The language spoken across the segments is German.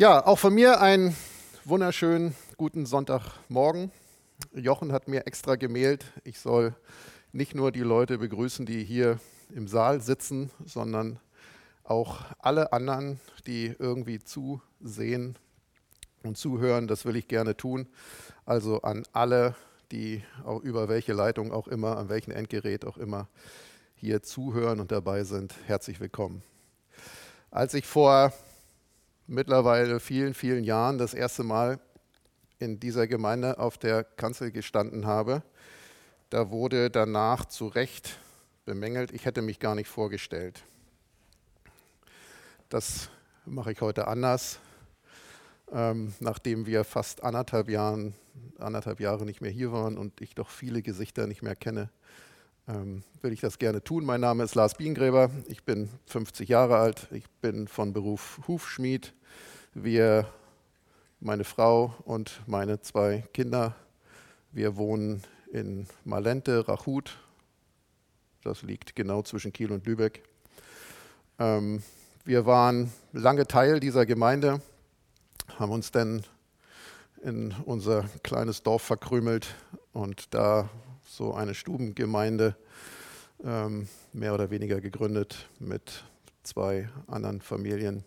Ja, auch von mir einen wunderschönen guten Sonntagmorgen. Jochen hat mir extra gemailt, ich soll nicht nur die Leute begrüßen, die hier im Saal sitzen, sondern auch alle anderen, die irgendwie zusehen und zuhören. Das will ich gerne tun. Also an alle, die auch über welche Leitung auch immer, an welchem Endgerät auch immer hier zuhören und dabei sind, herzlich willkommen. Als ich vor mittlerweile vielen, vielen Jahren das erste Mal in dieser Gemeinde auf der Kanzel gestanden habe, da wurde danach zu Recht bemängelt, ich hätte mich gar nicht vorgestellt. Das mache ich heute anders. Ähm, nachdem wir fast anderthalb, Jahren, anderthalb Jahre nicht mehr hier waren und ich doch viele Gesichter nicht mehr kenne, ähm, will ich das gerne tun. Mein Name ist Lars Biengräber, ich bin 50 Jahre alt, ich bin von Beruf Hufschmied, wir, meine Frau und meine zwei Kinder, wir wohnen in Malente, Rachut. Das liegt genau zwischen Kiel und Lübeck. Ähm, wir waren lange Teil dieser Gemeinde, haben uns dann in unser kleines Dorf verkrümelt und da so eine Stubengemeinde ähm, mehr oder weniger gegründet mit zwei anderen Familien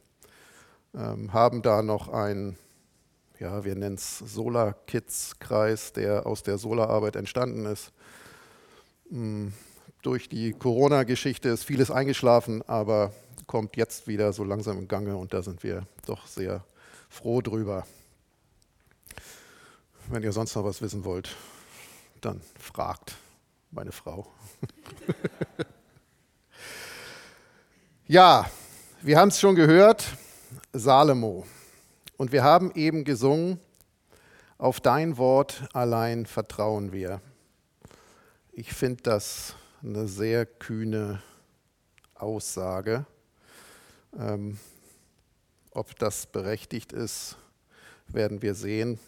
ähm, haben da noch einen, ja, wir nennen es Solar Kids Kreis, der aus der Solararbeit entstanden ist. Ähm, durch die Corona-Geschichte ist vieles eingeschlafen, aber kommt jetzt wieder so langsam in Gange und da sind wir doch sehr froh drüber. Wenn ihr sonst noch was wissen wollt, dann fragt meine Frau. ja, wir haben es schon gehört. Salomo. Und wir haben eben gesungen, auf dein Wort allein vertrauen wir. Ich finde das eine sehr kühne Aussage. Ähm, ob das berechtigt ist, werden wir sehen,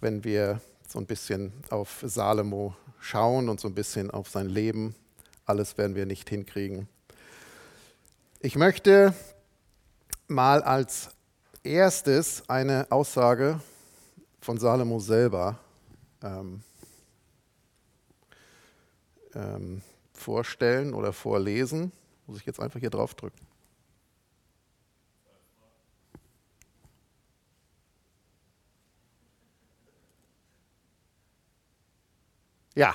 wenn wir so ein bisschen auf Salomo schauen und so ein bisschen auf sein Leben. Alles werden wir nicht hinkriegen. Ich möchte mal als erstes eine Aussage von Salomo selber ähm, ähm, vorstellen oder vorlesen. Muss ich jetzt einfach hier drauf drücken. Ja,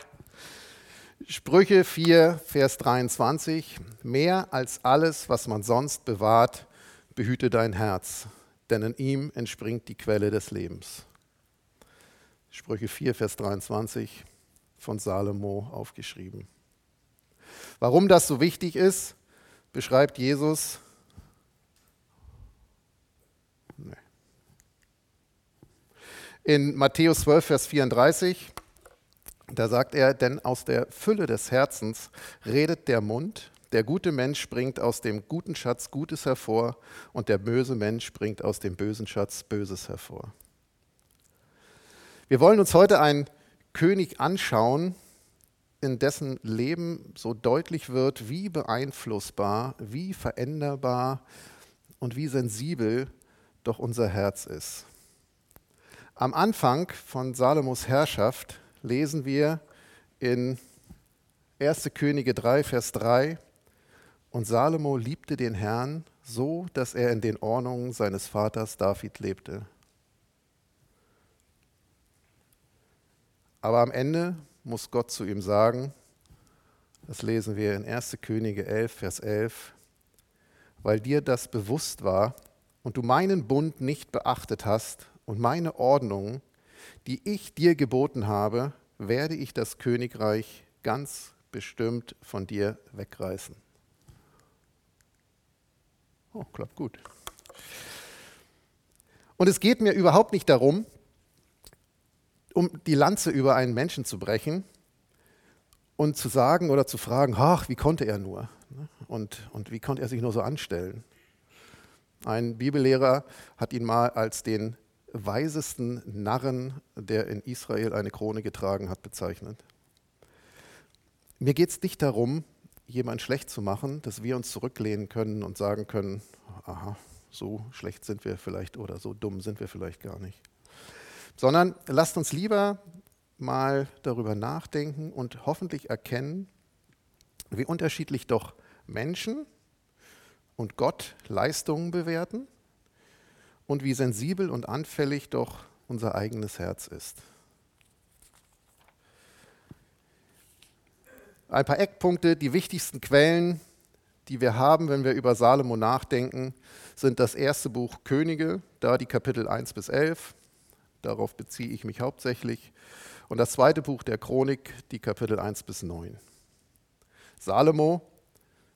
Sprüche 4, Vers 23. Mehr als alles, was man sonst bewahrt, behüte dein Herz, denn in ihm entspringt die Quelle des Lebens. Sprüche 4, Vers 23 von Salomo aufgeschrieben. Warum das so wichtig ist, beschreibt Jesus. In Matthäus 12, Vers 34, da sagt er, denn aus der Fülle des Herzens redet der Mund, der gute Mensch bringt aus dem guten Schatz Gutes hervor und der böse Mensch bringt aus dem bösen Schatz Böses hervor. Wir wollen uns heute einen König anschauen, in dessen Leben so deutlich wird, wie beeinflussbar, wie veränderbar und wie sensibel doch unser Herz ist. Am Anfang von Salomos Herrschaft lesen wir in 1. Könige 3, Vers 3, und Salomo liebte den Herrn so, dass er in den Ordnungen seines Vaters David lebte. Aber am Ende muss Gott zu ihm sagen, das lesen wir in 1. Könige 11, Vers 11, weil dir das bewusst war und du meinen Bund nicht beachtet hast und meine Ordnungen, die ich dir geboten habe, werde ich das Königreich ganz bestimmt von dir wegreißen. Oh, klappt gut. Und es geht mir überhaupt nicht darum, um die Lanze über einen Menschen zu brechen und zu sagen oder zu fragen, ach, wie konnte er nur? Und, und wie konnte er sich nur so anstellen? Ein Bibellehrer hat ihn mal als den weisesten Narren, der in Israel eine Krone getragen hat, bezeichnet. Mir geht es nicht darum, jemand schlecht zu machen, dass wir uns zurücklehnen können und sagen können, aha, so schlecht sind wir vielleicht oder so dumm sind wir vielleicht gar nicht. Sondern lasst uns lieber mal darüber nachdenken und hoffentlich erkennen, wie unterschiedlich doch Menschen und Gott Leistungen bewerten und wie sensibel und anfällig doch unser eigenes Herz ist. Ein paar Eckpunkte, die wichtigsten Quellen, die wir haben, wenn wir über Salomo nachdenken, sind das erste Buch Könige, da die Kapitel 1 bis 11, darauf beziehe ich mich hauptsächlich, und das zweite Buch der Chronik, die Kapitel 1 bis 9. Salomo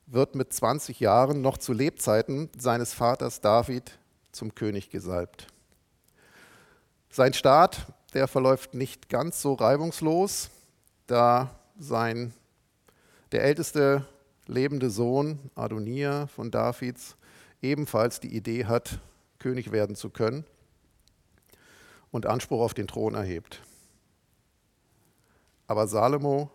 wird mit 20 Jahren noch zu Lebzeiten seines Vaters David zum König gesalbt. Sein Staat, der verläuft nicht ganz so reibungslos, da sein der älteste lebende Sohn Adonia von Davids ebenfalls die Idee hat, König werden zu können und Anspruch auf den Thron erhebt. Aber Salomo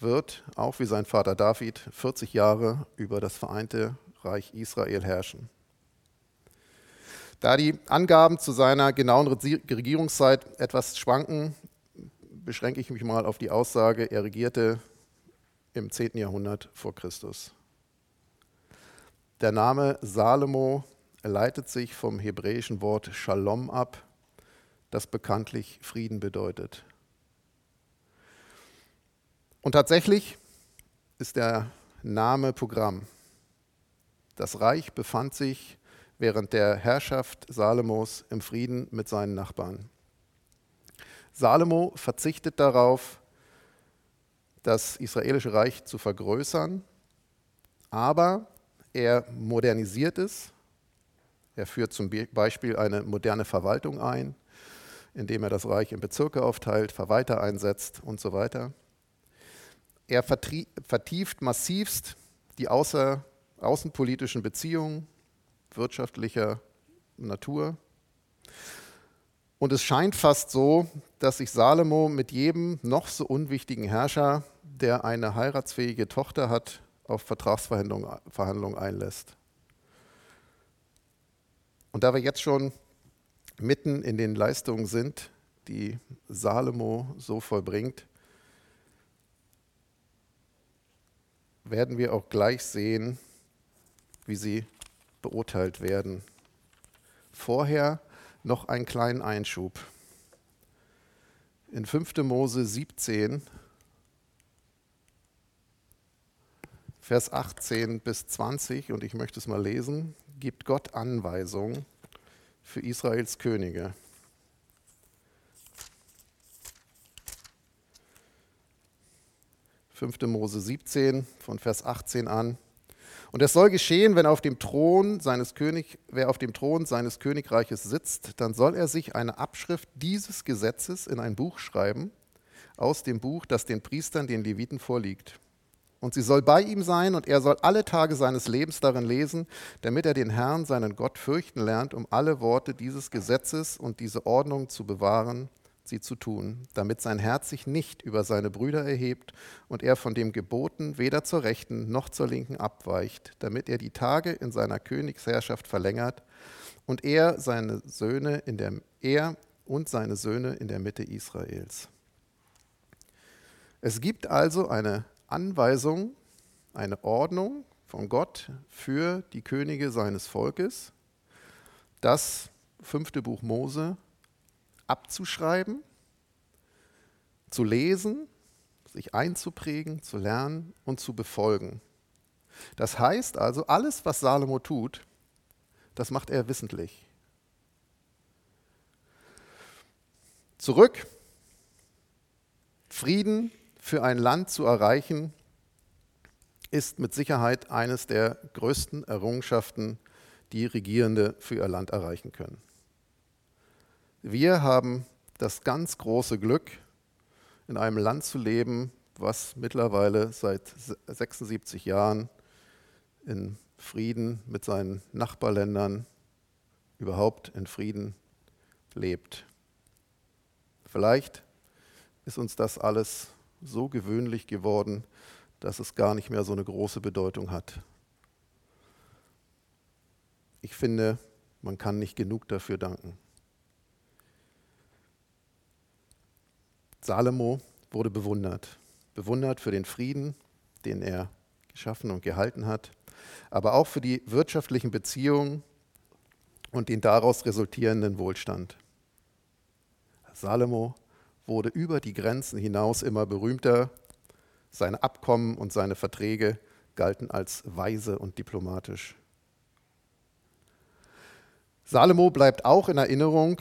wird, auch wie sein Vater David, 40 Jahre über das vereinte Reich Israel herrschen. Da die Angaben zu seiner genauen Regierungszeit etwas schwanken, beschränke ich mich mal auf die Aussage, er regierte im 10. Jahrhundert vor Christus. Der Name Salomo leitet sich vom hebräischen Wort Shalom ab, das bekanntlich Frieden bedeutet. Und tatsächlich ist der Name Programm. Das Reich befand sich während der Herrschaft Salomos im Frieden mit seinen Nachbarn. Salomo verzichtet darauf, das israelische Reich zu vergrößern, aber er modernisiert es. Er führt zum Beispiel eine moderne Verwaltung ein, indem er das Reich in Bezirke aufteilt, Verwalter einsetzt und so weiter. Er vertieft massivst die außer, außenpolitischen Beziehungen wirtschaftlicher Natur. Und es scheint fast so, dass sich Salomo mit jedem noch so unwichtigen Herrscher, der eine heiratsfähige Tochter hat, auf Vertragsverhandlungen einlässt. Und da wir jetzt schon mitten in den Leistungen sind, die Salomo so vollbringt, werden wir auch gleich sehen, wie sie beurteilt werden. Vorher noch einen kleinen Einschub. In 5. Mose 17, Vers 18 bis 20, und ich möchte es mal lesen, gibt Gott Anweisungen für Israels Könige. 5. Mose 17 von Vers 18 an. Und es soll geschehen, wenn auf dem Thron seines König, wer auf dem Thron seines Königreiches sitzt, dann soll er sich eine Abschrift dieses Gesetzes in ein Buch schreiben, aus dem Buch, das den Priestern, den Leviten vorliegt. Und sie soll bei ihm sein, und er soll alle Tage seines Lebens darin lesen, damit er den Herrn, seinen Gott, fürchten lernt, um alle Worte dieses Gesetzes und diese Ordnung zu bewahren sie zu tun, damit sein Herz sich nicht über seine Brüder erhebt und er von dem Geboten weder zur rechten noch zur linken abweicht, damit er die Tage in seiner Königsherrschaft verlängert und er seine Söhne in der er und seine Söhne in der Mitte Israels. Es gibt also eine Anweisung, eine Ordnung von Gott für die Könige seines Volkes. Das fünfte Buch Mose abzuschreiben, zu lesen, sich einzuprägen, zu lernen und zu befolgen. Das heißt also, alles, was Salomo tut, das macht er wissentlich. Zurück, Frieden für ein Land zu erreichen, ist mit Sicherheit eines der größten Errungenschaften, die Regierende für ihr Land erreichen können. Wir haben das ganz große Glück, in einem Land zu leben, was mittlerweile seit 76 Jahren in Frieden mit seinen Nachbarländern überhaupt in Frieden lebt. Vielleicht ist uns das alles so gewöhnlich geworden, dass es gar nicht mehr so eine große Bedeutung hat. ich finde, man kann nicht genug dafür danken. Salomo wurde bewundert. Bewundert für den Frieden, den er geschaffen und gehalten hat, aber auch für die wirtschaftlichen Beziehungen und den daraus resultierenden Wohlstand. Salomo wurde über die Grenzen hinaus immer berühmter. Seine Abkommen und seine Verträge galten als weise und diplomatisch. Salomo bleibt auch in Erinnerung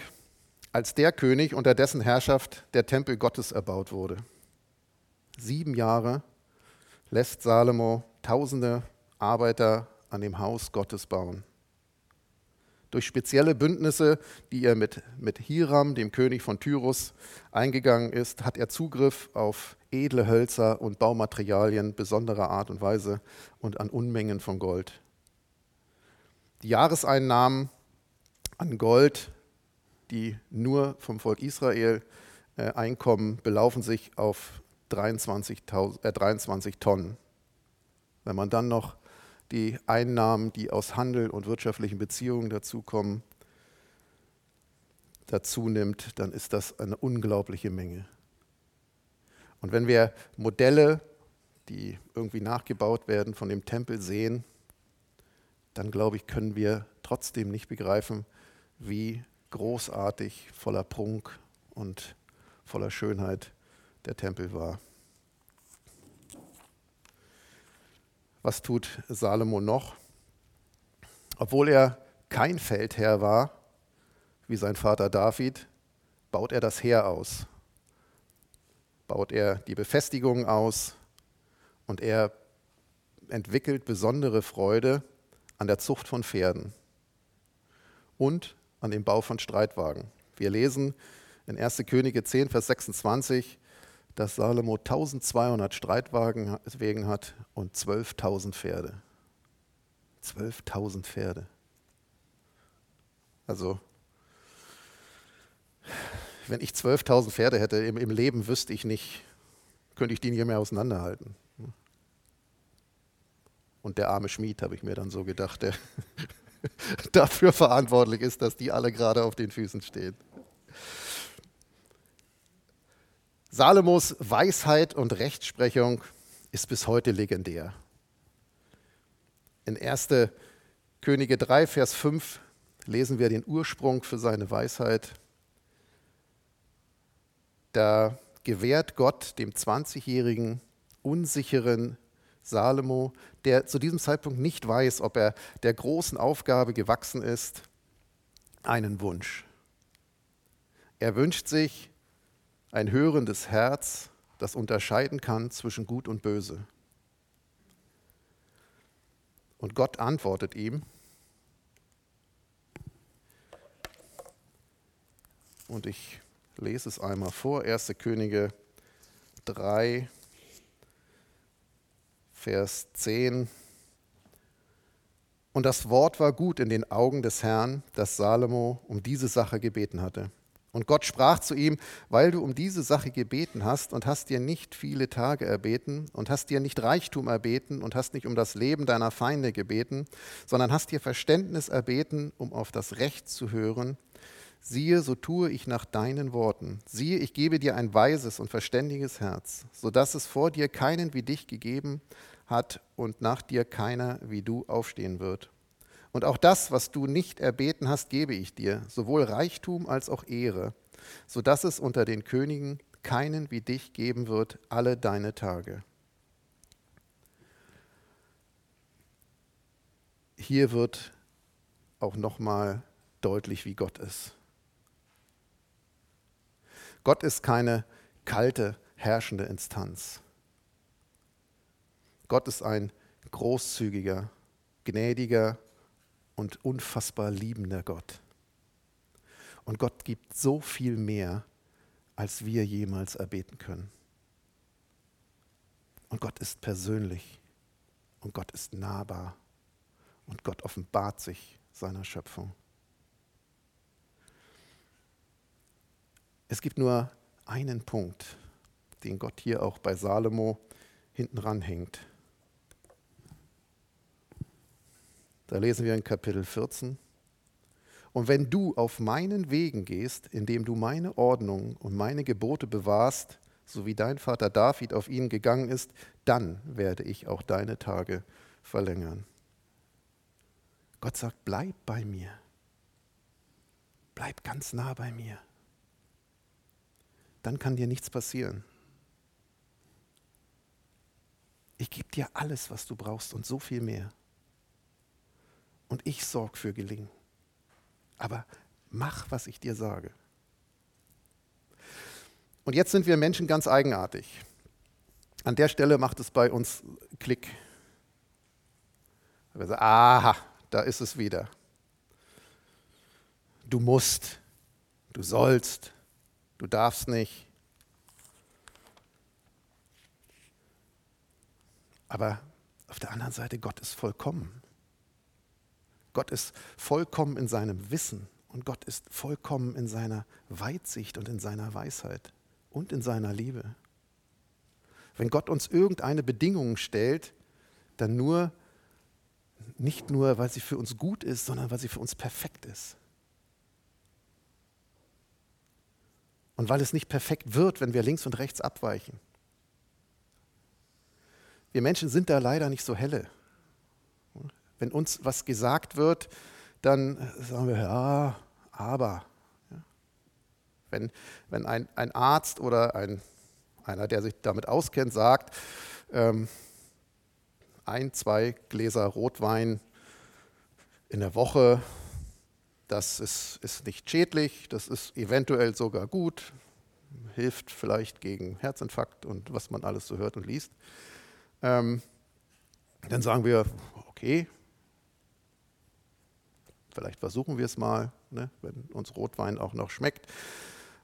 als der König, unter dessen Herrschaft der Tempel Gottes erbaut wurde. Sieben Jahre lässt Salomo tausende Arbeiter an dem Haus Gottes bauen. Durch spezielle Bündnisse, die er mit, mit Hiram, dem König von Tyrus, eingegangen ist, hat er Zugriff auf edle Hölzer und Baumaterialien besonderer Art und Weise und an Unmengen von Gold. Die Jahreseinnahmen an Gold, die nur vom Volk Israel äh, einkommen, belaufen sich auf 23, äh, 23 Tonnen. Wenn man dann noch die Einnahmen, die aus Handel und wirtschaftlichen Beziehungen dazukommen, dazu nimmt, dann ist das eine unglaubliche Menge. Und wenn wir Modelle, die irgendwie nachgebaut werden, von dem Tempel sehen, dann glaube ich, können wir trotzdem nicht begreifen, wie großartig, voller Prunk und voller Schönheit der Tempel war. Was tut Salomo noch? Obwohl er kein Feldherr war, wie sein Vater David, baut er das Heer aus. Baut er die Befestigungen aus und er entwickelt besondere Freude an der Zucht von Pferden und an dem Bau von Streitwagen. Wir lesen in 1. Könige 10, Vers 26, dass Salomo 1200 Streitwagen wegen hat und 12.000 Pferde. 12.000 Pferde. Also, wenn ich 12.000 Pferde hätte im, im, Leben, wüsste ich nicht, könnte ich die nicht mehr auseinanderhalten. Und der arme Schmied, habe ich mir dann so gedacht, der dafür verantwortlich ist, dass die alle gerade auf den Füßen stehen. Salomos Weisheit und Rechtsprechung ist bis heute legendär. In 1. Könige 3, Vers 5 lesen wir den Ursprung für seine Weisheit. Da gewährt Gott dem 20-jährigen, unsicheren Salomo, der zu diesem Zeitpunkt nicht weiß, ob er der großen Aufgabe gewachsen ist, einen Wunsch. Er wünscht sich, ein hörendes Herz, das unterscheiden kann zwischen Gut und Böse. Und Gott antwortet ihm. Und ich lese es einmal vor, 1. Könige 3, Vers 10. Und das Wort war gut in den Augen des Herrn, dass Salomo um diese Sache gebeten hatte. Und Gott sprach zu ihm, weil du um diese Sache gebeten hast und hast dir nicht viele Tage erbeten und hast dir nicht Reichtum erbeten und hast nicht um das Leben deiner Feinde gebeten, sondern hast dir Verständnis erbeten, um auf das Recht zu hören. Siehe, so tue ich nach deinen Worten. Siehe, ich gebe dir ein weises und verständiges Herz, so dass es vor dir keinen wie dich gegeben hat und nach dir keiner wie du aufstehen wird. Und auch das, was du nicht erbeten hast, gebe ich dir, sowohl Reichtum als auch Ehre, so dass es unter den Königen keinen wie dich geben wird alle deine Tage. Hier wird auch nochmal deutlich, wie Gott ist. Gott ist keine kalte, herrschende Instanz. Gott ist ein großzügiger, gnädiger, und unfassbar liebender Gott. Und Gott gibt so viel mehr, als wir jemals erbeten können. Und Gott ist persönlich und Gott ist nahbar und Gott offenbart sich seiner Schöpfung. Es gibt nur einen Punkt, den Gott hier auch bei Salomo hinten ranhängt. Da lesen wir in Kapitel 14. Und wenn du auf meinen Wegen gehst, indem du meine Ordnung und meine Gebote bewahrst, so wie dein Vater David auf ihnen gegangen ist, dann werde ich auch deine Tage verlängern. Gott sagt, bleib bei mir. Bleib ganz nah bei mir. Dann kann dir nichts passieren. Ich gebe dir alles, was du brauchst und so viel mehr. Und ich sorge für Gelingen. Aber mach, was ich dir sage. Und jetzt sind wir Menschen ganz eigenartig. An der Stelle macht es bei uns Klick. Wir sagen, aha, da ist es wieder. Du musst, du sollst, du darfst nicht. Aber auf der anderen Seite, Gott ist vollkommen. Gott ist vollkommen in seinem Wissen und Gott ist vollkommen in seiner Weitsicht und in seiner Weisheit und in seiner Liebe. Wenn Gott uns irgendeine Bedingung stellt, dann nur, nicht nur, weil sie für uns gut ist, sondern weil sie für uns perfekt ist. Und weil es nicht perfekt wird, wenn wir links und rechts abweichen. Wir Menschen sind da leider nicht so helle. Wenn uns was gesagt wird, dann sagen wir, ja, aber. Wenn, wenn ein, ein Arzt oder ein, einer, der sich damit auskennt, sagt, ähm, ein, zwei Gläser Rotwein in der Woche, das ist, ist nicht schädlich, das ist eventuell sogar gut, hilft vielleicht gegen Herzinfarkt und was man alles so hört und liest. Ähm, dann sagen wir, okay, vielleicht versuchen wir es mal, ne, wenn uns Rotwein auch noch schmeckt,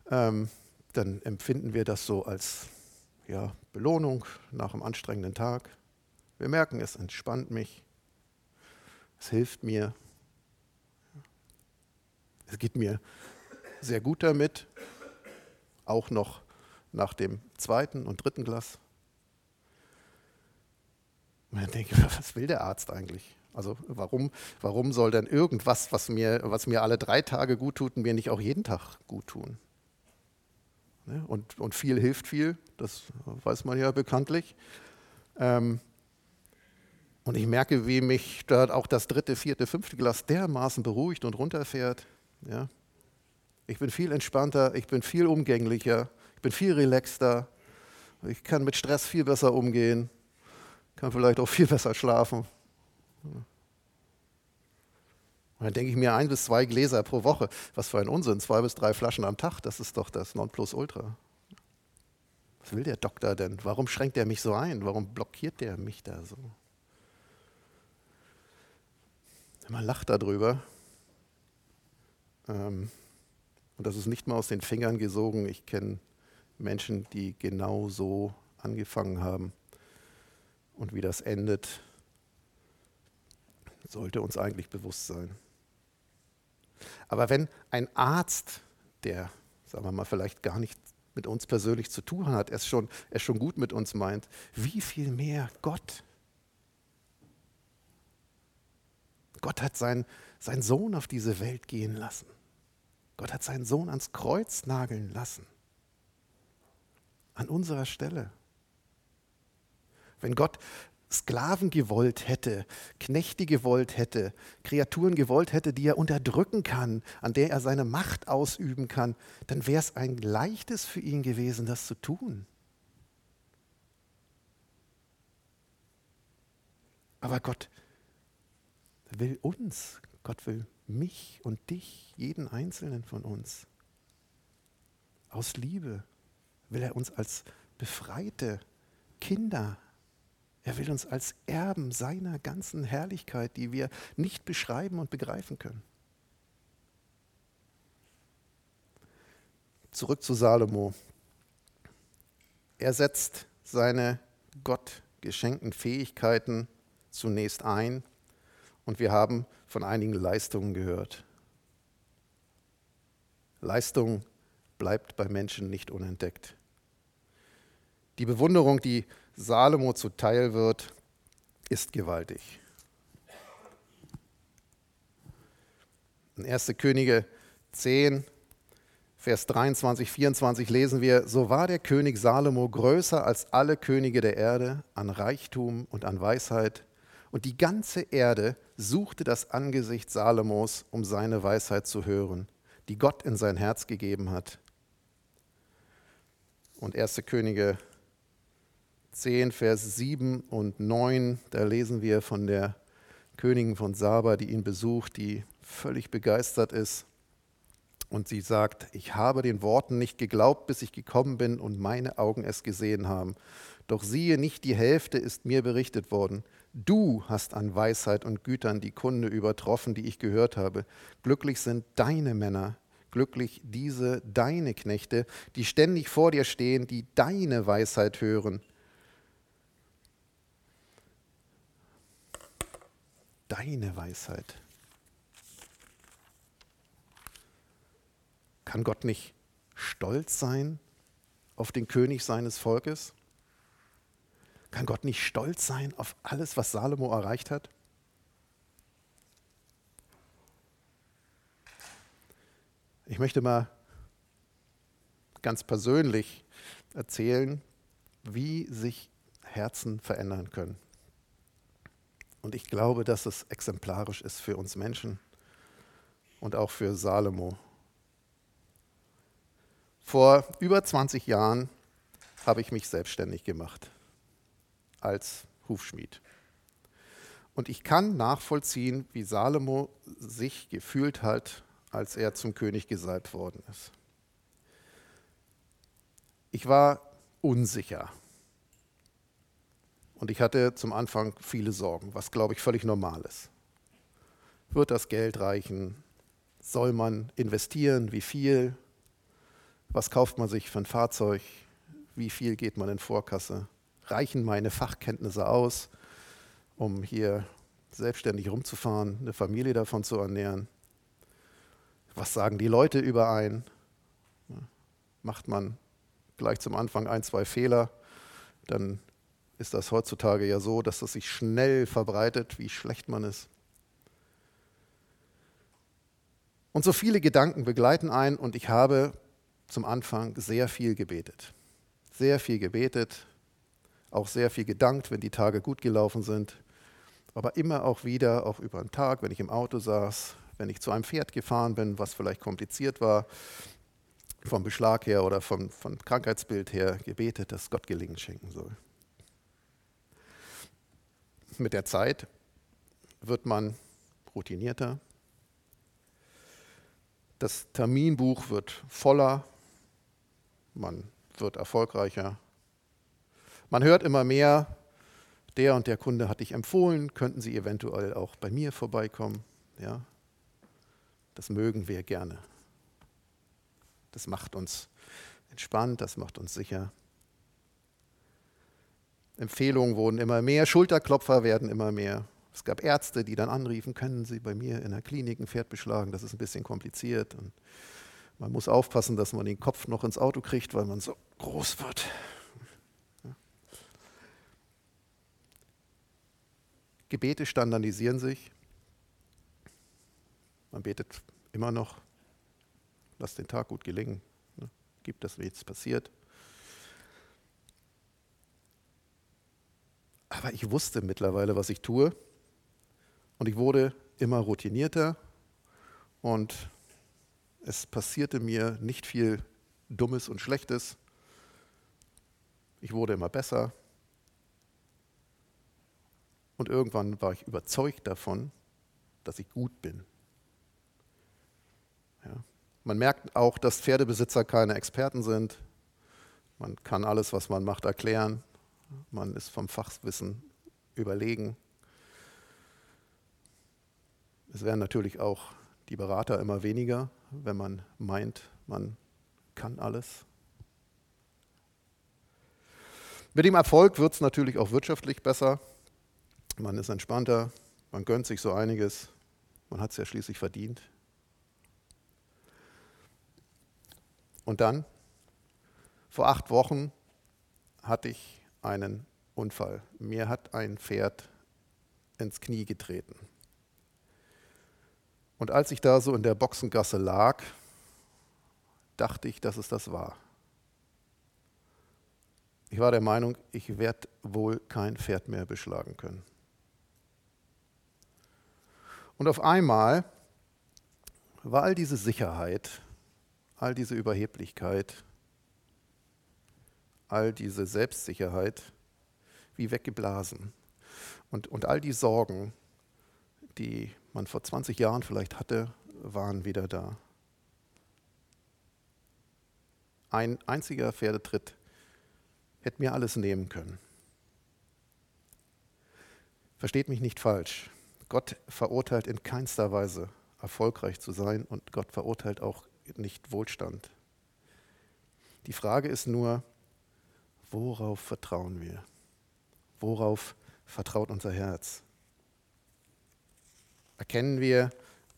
ähm, dann empfinden wir das so als ja, Belohnung nach einem anstrengenden Tag. Wir merken, es entspannt mich, es hilft mir, es geht mir sehr gut damit, auch noch nach dem zweiten und dritten Glas. Und dann denke ich, was will der Arzt eigentlich? Also warum, warum soll denn irgendwas, was mir, was mir alle drei Tage gut tut, mir nicht auch jeden Tag gut tun? Ne? Und, und viel hilft viel, das weiß man ja bekanntlich. Ähm, und ich merke, wie mich da auch das dritte, vierte, fünfte Glas dermaßen beruhigt und runterfährt. Ich bin viel entspannter, ich bin viel umgänglicher, ich bin viel relaxter, ich kann mit Stress viel besser umgehen, kann vielleicht auch viel besser schlafen. Und dann denke ich mir, ein bis zwei Gläser pro Woche, was für ein Unsinn, zwei bis drei Flaschen am Tag, das ist doch das Nonplusultra. Was will der Doktor denn? Warum schränkt er mich so ein? Warum blockiert der mich da so? Man lacht darüber. Ähm, und das ist nicht mal aus den Fingern gesogen. Ich kenne Menschen, die genau so angefangen haben. Und wie das endet, sollte uns eigentlich bewusst sein. Aber wenn ein Arzt, der, sagen wir mal, vielleicht gar nicht mit uns persönlich zu tun hat, es schon, es schon gut mit uns meint, wie viel mehr Gott? Gott hat seinen, seinen Sohn auf diese Welt gehen lassen. Gott hat seinen Sohn ans Kreuz nageln lassen. An unserer Stelle. Wenn Gott Sklaven gewollt hätte, Knechte gewollt hätte, Kreaturen gewollt hätte, die er unterdrücken kann, an der er seine Macht ausüben kann, dann wäre es ein leichtes für ihn gewesen, das zu tun. Aber Gott will uns, Gott will mich und dich, jeden einzelnen von uns. Aus Liebe will er uns als befreite Kinder er will uns als Erben seiner ganzen Herrlichkeit, die wir nicht beschreiben und begreifen können. Zurück zu Salomo. Er setzt seine Gott geschenkten Fähigkeiten zunächst ein und wir haben von einigen Leistungen gehört. Leistung bleibt bei Menschen nicht unentdeckt. Die Bewunderung, die Salomo zuteil wird, ist gewaltig. In 1. Könige 10, Vers 23, 24 lesen wir, so war der König Salomo größer als alle Könige der Erde an Reichtum und an Weisheit. Und die ganze Erde suchte das Angesicht Salomos, um seine Weisheit zu hören, die Gott in sein Herz gegeben hat. Und 1. Könige 10, Vers 7 und 9, da lesen wir von der Königin von Saba, die ihn besucht, die völlig begeistert ist. Und sie sagt, ich habe den Worten nicht geglaubt, bis ich gekommen bin und meine Augen es gesehen haben. Doch siehe, nicht die Hälfte ist mir berichtet worden. Du hast an Weisheit und Gütern die Kunde übertroffen, die ich gehört habe. Glücklich sind deine Männer, glücklich diese deine Knechte, die ständig vor dir stehen, die deine Weisheit hören. Deine Weisheit. Kann Gott nicht stolz sein auf den König seines Volkes? Kann Gott nicht stolz sein auf alles, was Salomo erreicht hat? Ich möchte mal ganz persönlich erzählen, wie sich Herzen verändern können. Und ich glaube, dass es exemplarisch ist für uns Menschen und auch für Salomo. Vor über 20 Jahren habe ich mich selbstständig gemacht als Hufschmied. Und ich kann nachvollziehen, wie Salomo sich gefühlt hat, als er zum König gesalbt worden ist. Ich war unsicher. Und ich hatte zum Anfang viele Sorgen, was glaube ich völlig normal ist. Wird das Geld reichen? Soll man investieren? Wie viel? Was kauft man sich für ein Fahrzeug? Wie viel geht man in Vorkasse? Reichen meine Fachkenntnisse aus, um hier selbstständig rumzufahren, eine Familie davon zu ernähren? Was sagen die Leute über einen? Macht man gleich zum Anfang ein, zwei Fehler, dann ist das heutzutage ja so, dass das sich schnell verbreitet, wie schlecht man ist. Und so viele Gedanken begleiten einen und ich habe zum Anfang sehr viel gebetet. Sehr viel gebetet, auch sehr viel gedankt, wenn die Tage gut gelaufen sind. Aber immer auch wieder, auch über den Tag, wenn ich im Auto saß, wenn ich zu einem Pferd gefahren bin, was vielleicht kompliziert war, vom Beschlag her oder vom, vom Krankheitsbild her, gebetet, dass Gott Gelingen schenken soll. Mit der Zeit wird man routinierter. Das Terminbuch wird voller man wird erfolgreicher. Man hört immer mehr, der und der Kunde hat dich empfohlen, könnten Sie eventuell auch bei mir vorbeikommen. Ja, das mögen wir gerne. Das macht uns entspannt, das macht uns sicher. Empfehlungen wurden immer mehr, Schulterklopfer werden immer mehr. Es gab Ärzte, die dann anriefen, können Sie bei mir in der Klinik ein Pferd beschlagen, das ist ein bisschen kompliziert. Und man muss aufpassen, dass man den Kopf noch ins Auto kriegt, weil man so groß wird. Gebete standardisieren sich. Man betet immer noch, lass den Tag gut gelingen, ne? gibt, dass nichts passiert. Aber ich wusste mittlerweile, was ich tue. Und ich wurde immer routinierter und es passierte mir nicht viel Dummes und Schlechtes. Ich wurde immer besser. Und irgendwann war ich überzeugt davon, dass ich gut bin. Ja. Man merkt auch, dass Pferdebesitzer keine Experten sind. Man kann alles, was man macht, erklären. Man ist vom Fachwissen überlegen. Es werden natürlich auch die Berater immer weniger, wenn man meint, man kann alles. Mit dem Erfolg wird es natürlich auch wirtschaftlich besser. Man ist entspannter, man gönnt sich so einiges. Man hat es ja schließlich verdient. Und dann, vor acht Wochen, hatte ich einen Unfall. Mir hat ein Pferd ins Knie getreten. Und als ich da so in der Boxengasse lag, dachte ich, dass es das war. Ich war der Meinung, ich werde wohl kein Pferd mehr beschlagen können. Und auf einmal war all diese Sicherheit, all diese Überheblichkeit, all diese Selbstsicherheit wie weggeblasen. Und, und all die Sorgen, die man vor 20 Jahren vielleicht hatte, waren wieder da. Ein einziger Pferdetritt hätte mir alles nehmen können. Versteht mich nicht falsch. Gott verurteilt in keinster Weise, erfolgreich zu sein und Gott verurteilt auch nicht Wohlstand. Die Frage ist nur, worauf vertrauen wir? Worauf vertraut unser Herz? Erkennen wir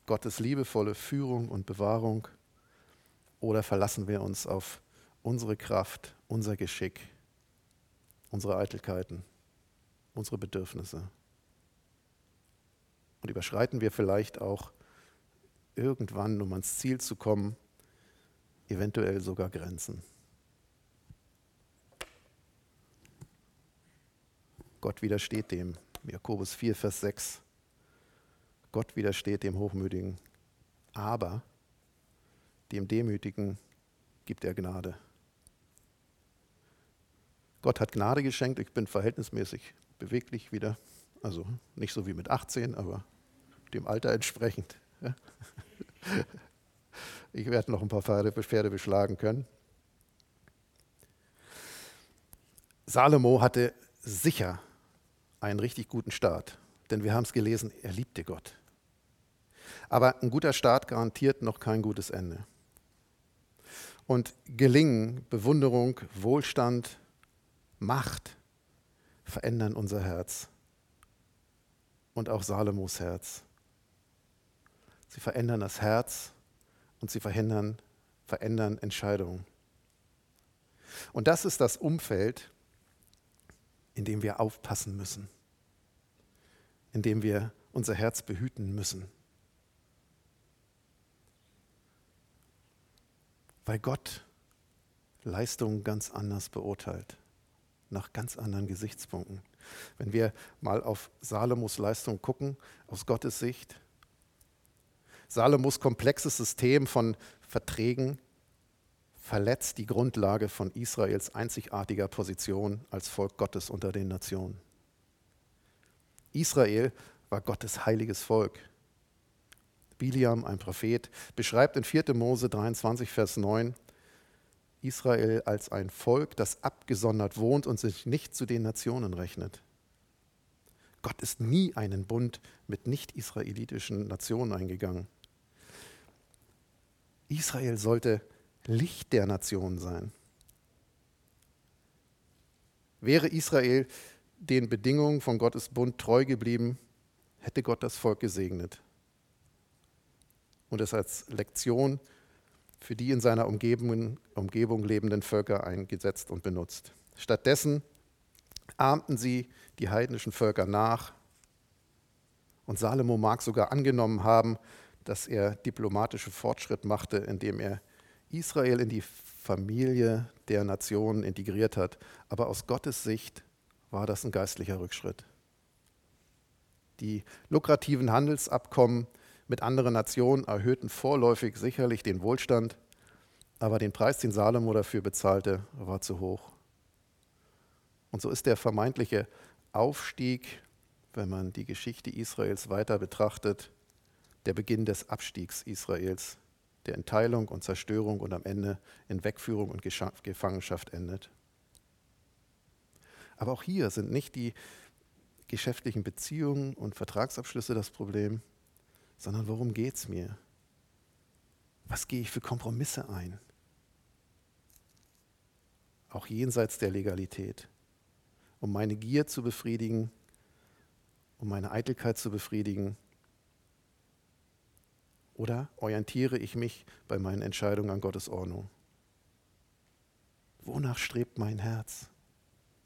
Gottes liebevolle Führung und Bewahrung oder verlassen wir uns auf unsere Kraft, unser Geschick, unsere Eitelkeiten, unsere Bedürfnisse? Und überschreiten wir vielleicht auch irgendwann, um ans Ziel zu kommen, eventuell sogar Grenzen? Gott widersteht dem. Jakobus 4, Vers 6. Gott widersteht dem Hochmütigen, aber dem Demütigen gibt er Gnade. Gott hat Gnade geschenkt, ich bin verhältnismäßig beweglich wieder, also nicht so wie mit 18, aber dem Alter entsprechend. Ich werde noch ein paar Pferde, beschlagen können. Salomo hatte sicher einen richtig guten Start. Denn wir haben es gelesen, er liebte Gott. Aber ein guter Start garantiert noch kein gutes Ende. Und Gelingen, Bewunderung, Wohlstand, Macht verändern unser Herz. Und auch Salomos Herz. Sie verändern das Herz und sie verhindern, verändern Entscheidungen. Und das ist das Umfeld, in dem wir aufpassen müssen, in dem wir unser Herz behüten müssen. Weil Gott Leistungen ganz anders beurteilt, nach ganz anderen Gesichtspunkten. Wenn wir mal auf Salomos Leistung gucken, aus Gottes Sicht, Salomos komplexes System von Verträgen, verletzt die Grundlage von Israels einzigartiger Position als Volk Gottes unter den Nationen. Israel war Gottes heiliges Volk. Biliam, ein Prophet, beschreibt in 4. Mose 23, Vers 9 Israel als ein Volk, das abgesondert wohnt und sich nicht zu den Nationen rechnet. Gott ist nie einen Bund mit nicht-israelitischen Nationen eingegangen. Israel sollte Licht der Nation sein. Wäre Israel den Bedingungen von Gottes Bund treu geblieben, hätte Gott das Volk gesegnet und es als Lektion für die in seiner Umgebung, Umgebung lebenden Völker eingesetzt und benutzt. Stattdessen ahmten sie die heidnischen Völker nach und Salomo mag sogar angenommen haben, dass er diplomatische Fortschritt machte, indem er Israel in die Familie der Nationen integriert hat. Aber aus Gottes Sicht war das ein geistlicher Rückschritt. Die lukrativen Handelsabkommen mit anderen Nationen erhöhten vorläufig sicherlich den Wohlstand, aber den Preis, den Salomo dafür bezahlte, war zu hoch. Und so ist der vermeintliche Aufstieg, wenn man die Geschichte Israels weiter betrachtet, der Beginn des Abstiegs Israels der in Teilung und Zerstörung und am Ende in Wegführung und Gefangenschaft endet. Aber auch hier sind nicht die geschäftlichen Beziehungen und Vertragsabschlüsse das Problem, sondern worum geht es mir? Was gehe ich für Kompromisse ein? Auch jenseits der Legalität, um meine Gier zu befriedigen, um meine Eitelkeit zu befriedigen oder orientiere ich mich bei meinen Entscheidungen an Gottes Ordnung? Wonach strebt mein Herz?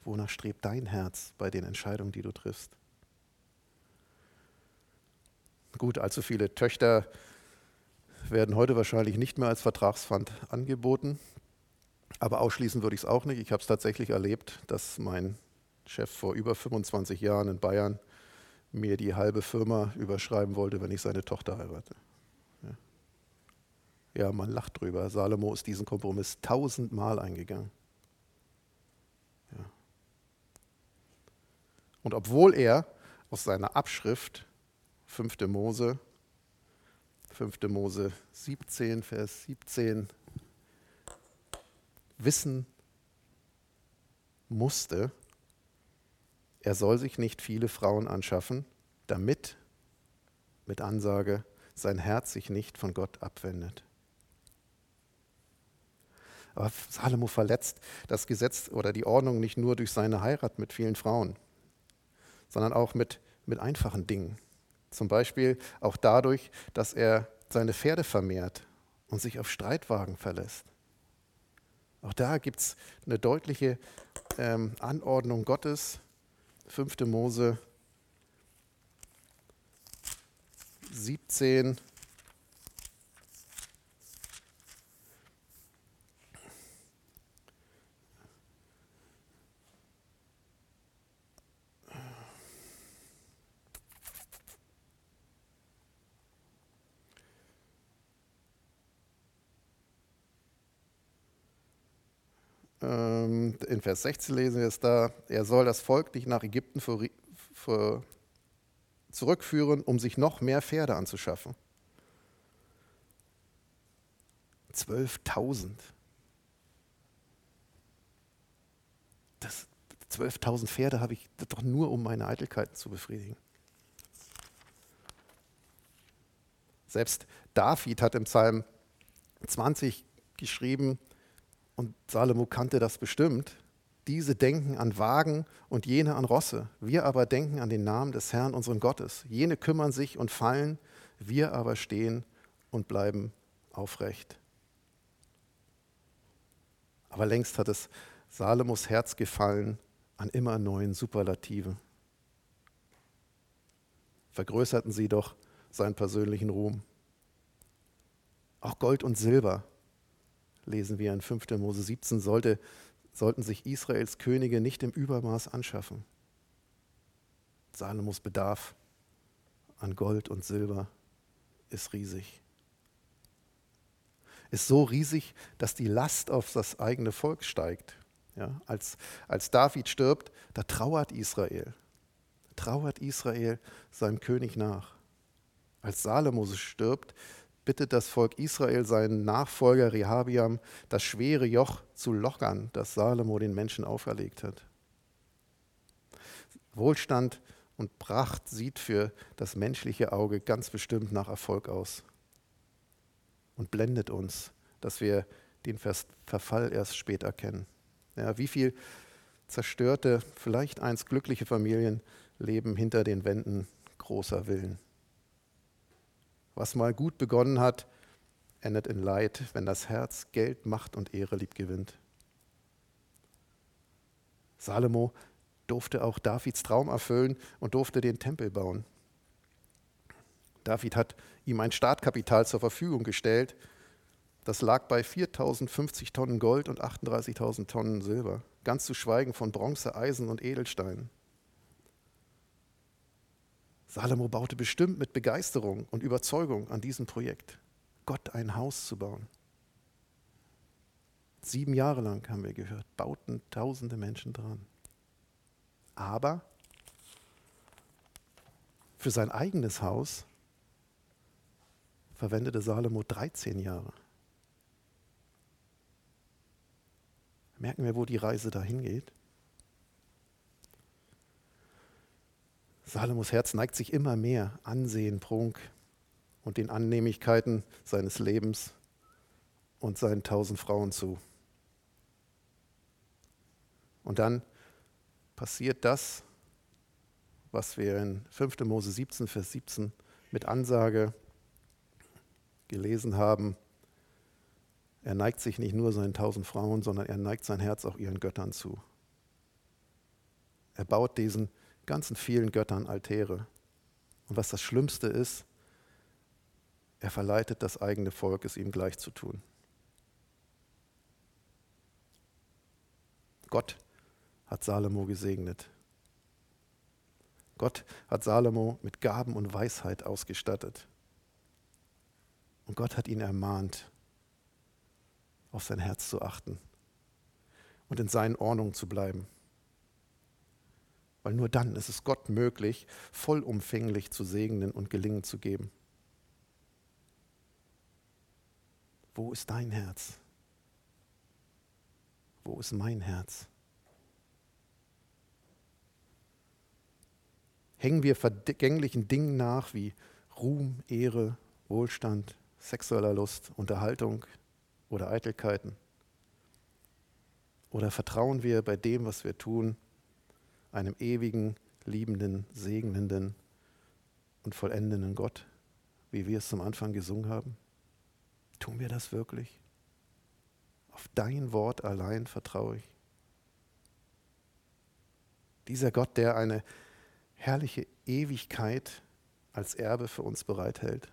Wonach strebt dein Herz bei den Entscheidungen, die du triffst? Gut, allzu viele Töchter werden heute wahrscheinlich nicht mehr als Vertragspfand angeboten. Aber ausschließen würde ich es auch nicht. Ich habe es tatsächlich erlebt, dass mein Chef vor über 25 Jahren in Bayern mir die halbe Firma überschreiben wollte, wenn ich seine Tochter heirate. Ja, man lacht drüber. Salomo ist diesen Kompromiss tausendmal eingegangen. Ja. Und obwohl er aus seiner Abschrift 5. Mose 5. Mose 17, Vers 17 wissen musste, er soll sich nicht viele Frauen anschaffen, damit, mit Ansage, sein Herz sich nicht von Gott abwendet. Aber Salomo verletzt das Gesetz oder die Ordnung nicht nur durch seine Heirat mit vielen Frauen, sondern auch mit, mit einfachen Dingen. Zum Beispiel auch dadurch, dass er seine Pferde vermehrt und sich auf Streitwagen verlässt. Auch da gibt es eine deutliche ähm, Anordnung Gottes. 5. Mose 17, in Vers 16 lesen wir es da, er soll das Volk nicht nach Ägypten für, für zurückführen, um sich noch mehr Pferde anzuschaffen. 12.000. 12.000 Pferde habe ich doch nur, um meine Eitelkeiten zu befriedigen. Selbst David hat im Psalm 20 geschrieben, und Salomo kannte das bestimmt. Diese denken an Wagen und jene an Rosse. Wir aber denken an den Namen des Herrn, unseren Gottes. Jene kümmern sich und fallen, wir aber stehen und bleiben aufrecht. Aber längst hat es Salomos Herz gefallen an immer neuen Superlative. Vergrößerten sie doch seinen persönlichen Ruhm. Auch Gold und Silber lesen wir in 5. Mose 17, sollte, sollten sich Israels Könige nicht im Übermaß anschaffen. Salomos Bedarf an Gold und Silber ist riesig. Ist so riesig, dass die Last auf das eigene Volk steigt. Ja, als, als David stirbt, da trauert Israel. Trauert Israel seinem König nach. Als Salomo stirbt, bittet das Volk Israel seinen Nachfolger Rehabiam, das schwere Joch zu lockern, das Salomo den Menschen auferlegt hat. Wohlstand und Pracht sieht für das menschliche Auge ganz bestimmt nach Erfolg aus und blendet uns, dass wir den Verfall erst spät erkennen. Ja, wie viel zerstörte, vielleicht einst glückliche Familien leben hinter den Wänden großer Willen. Was mal gut begonnen hat, endet in Leid, wenn das Herz Geld, Macht und Ehre lieb gewinnt. Salomo durfte auch Davids Traum erfüllen und durfte den Tempel bauen. David hat ihm ein Startkapital zur Verfügung gestellt. Das lag bei 4050 Tonnen Gold und 38.000 Tonnen Silber, ganz zu schweigen von Bronze, Eisen und Edelsteinen. Salomo baute bestimmt mit Begeisterung und Überzeugung an diesem Projekt, Gott ein Haus zu bauen. Sieben Jahre lang haben wir gehört, bauten tausende Menschen dran. Aber für sein eigenes Haus verwendete Salomo 13 Jahre. Merken wir, wo die Reise dahin geht? Salomos Herz neigt sich immer mehr Ansehen, Prunk und den Annehmlichkeiten seines Lebens und seinen tausend Frauen zu. Und dann passiert das, was wir in 5. Mose 17, Vers 17 mit Ansage gelesen haben. Er neigt sich nicht nur seinen tausend Frauen, sondern er neigt sein Herz auch ihren Göttern zu. Er baut diesen ganzen vielen Göttern Altäre. Und was das Schlimmste ist, Er verleitet das eigene Volk, es ihm gleich zu tun. Gott hat Salomo gesegnet. Gott hat Salomo mit Gaben und Weisheit ausgestattet. Und Gott hat ihn ermahnt, auf sein Herz zu achten und in seinen Ordnungen zu bleiben. Weil nur dann ist es Gott möglich, vollumfänglich zu segnen und Gelingen zu geben. Wo ist dein Herz? Wo ist mein Herz? Hängen wir vergänglichen Dingen nach wie Ruhm, Ehre, Wohlstand, sexueller Lust, Unterhaltung oder Eitelkeiten? Oder vertrauen wir bei dem, was wir tun, einem ewigen, liebenden, segnenden und vollendenden Gott, wie wir es zum Anfang gesungen haben? Tun wir das wirklich? Auf dein Wort allein vertraue ich. Dieser Gott, der eine herrliche Ewigkeit als Erbe für uns bereithält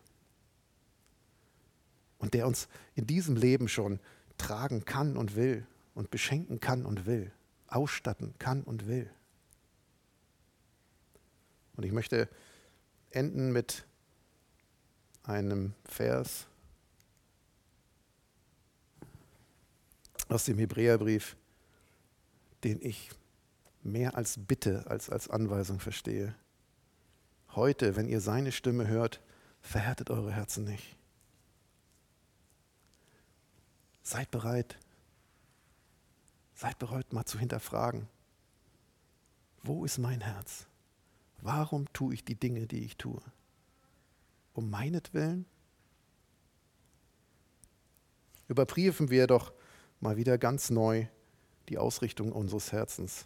und der uns in diesem Leben schon tragen kann und will und beschenken kann und will, ausstatten kann und will. Und ich möchte enden mit einem Vers aus dem Hebräerbrief, den ich mehr als Bitte als als Anweisung verstehe. Heute, wenn ihr seine Stimme hört, verhärtet eure Herzen nicht. Seid bereit. Seid bereit, mal zu hinterfragen. Wo ist mein Herz? Warum tue ich die Dinge, die ich tue? Um meinetwillen? Überprüfen wir doch mal wieder ganz neu die Ausrichtung unseres Herzens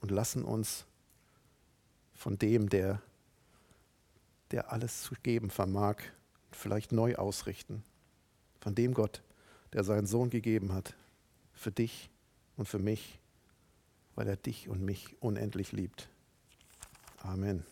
und lassen uns von dem, der, der alles zu geben vermag, vielleicht neu ausrichten. Von dem Gott, der seinen Sohn gegeben hat, für dich und für mich, weil er dich und mich unendlich liebt. Amen.